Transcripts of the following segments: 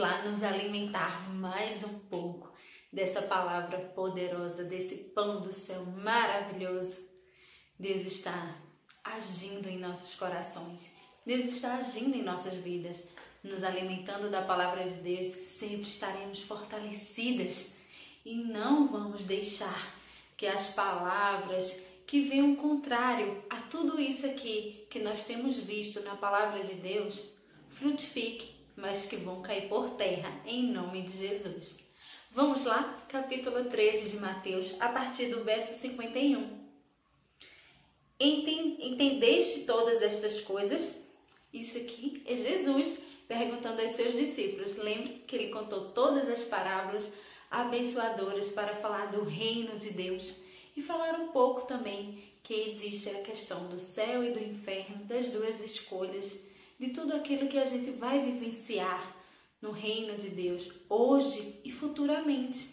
lá nos alimentar mais um pouco dessa palavra poderosa, desse pão do céu maravilhoso. Deus está agindo em nossos corações. Deus está agindo em nossas vidas. Nos alimentando da palavra de Deus, sempre estaremos fortalecidas e não vamos deixar que as palavras que venham contrário a tudo isso aqui que nós temos visto na palavra de Deus frutifique, mas que vão cair por terra em nome de Jesus. Vamos lá, capítulo 13 de Mateus, a partir do verso 51. Entendeste todas estas coisas? Isso aqui é Jesus perguntando aos seus discípulos. Lembre que ele contou todas as parábolas abençoadoras para falar do reino de Deus e falar um pouco também que existe a questão do céu e do inferno, das duas escolhas, de tudo aquilo que a gente vai vivenciar no reino de Deus hoje e futuramente.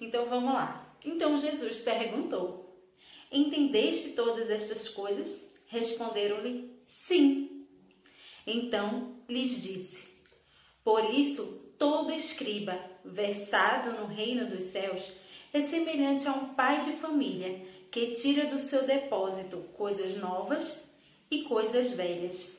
Então vamos lá. Então Jesus perguntou: Entendeste todas estas coisas? Responderam-lhe: Sim. Então lhes disse: Por isso todo escriba versado no reino dos céus é semelhante a um pai de família que tira do seu depósito coisas novas e coisas velhas.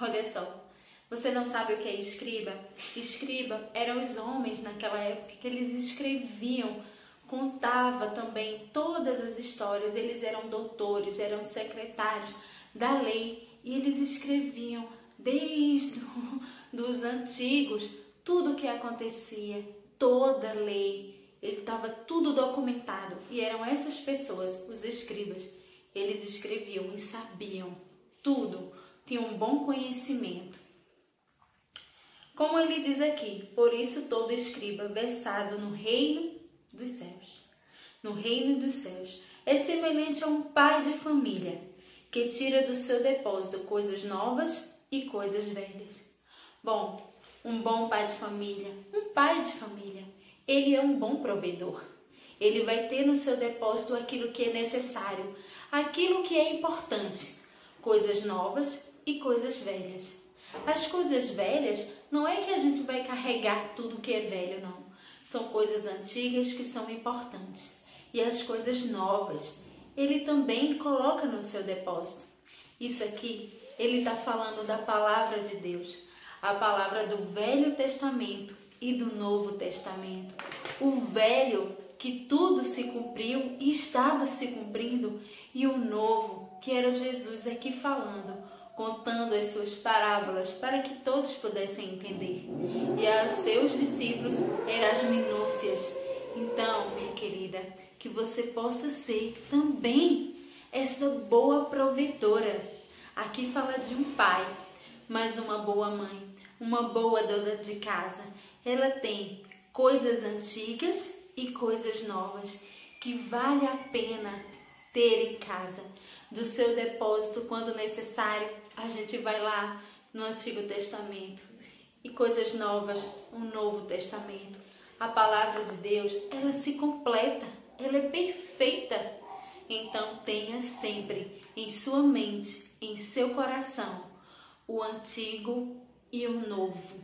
Olha só, você não sabe o que é escriba? Escriba eram os homens naquela época que eles escreviam, contava também todas as histórias. Eles eram doutores, eram secretários da lei e eles escreviam desde os antigos tudo o que acontecia, toda a lei, ele estava tudo documentado e eram essas pessoas, os escribas, eles escreviam e sabiam tudo, tinham um bom conhecimento. Como ele diz aqui, por isso todo escriba versado no reino dos céus, no reino dos céus, é semelhante a um pai de família que tira do seu depósito coisas novas e coisas velhas. Bom, um bom pai de família, um pai de família, ele é um bom provedor. Ele vai ter no seu depósito aquilo que é necessário, aquilo que é importante, coisas novas e coisas velhas. As coisas velhas não é que a gente vai carregar tudo que é velho, não. São coisas antigas que são importantes. E as coisas novas, ele também coloca no seu depósito. Isso aqui, ele está falando da palavra de Deus a palavra do Velho Testamento e do Novo Testamento. O velho que tudo se cumpriu e estava se cumprindo, e o novo, que era Jesus aqui falando, contando as suas parábolas para que todos pudessem entender. E aos seus discípulos eram as minúcias. Então, minha querida, que você possa ser também essa boa provedora. Aqui fala de um pai, mas uma boa mãe uma boa dona de casa. Ela tem coisas antigas e coisas novas que vale a pena ter em casa. Do seu depósito, quando necessário, a gente vai lá no Antigo Testamento. E coisas novas, o Novo Testamento. A palavra de Deus, ela se completa, ela é perfeita. Então tenha sempre em sua mente, em seu coração, o antigo e o novo,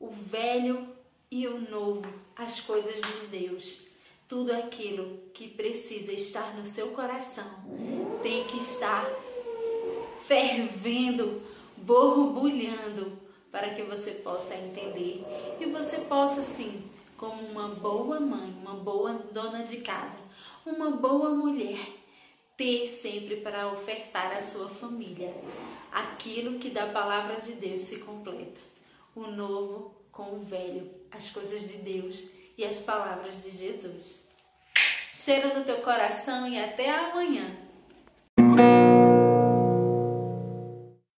o velho e o novo, as coisas de Deus. Tudo aquilo que precisa estar no seu coração tem que estar fervendo, borbulhando, para que você possa entender e você possa, sim, como uma boa mãe, uma boa dona de casa, uma boa mulher, ter sempre para ofertar à sua família aquilo que da palavra de Deus se completa. O novo com o velho, as coisas de Deus e as palavras de Jesus. Cheiro no teu coração e até amanhã.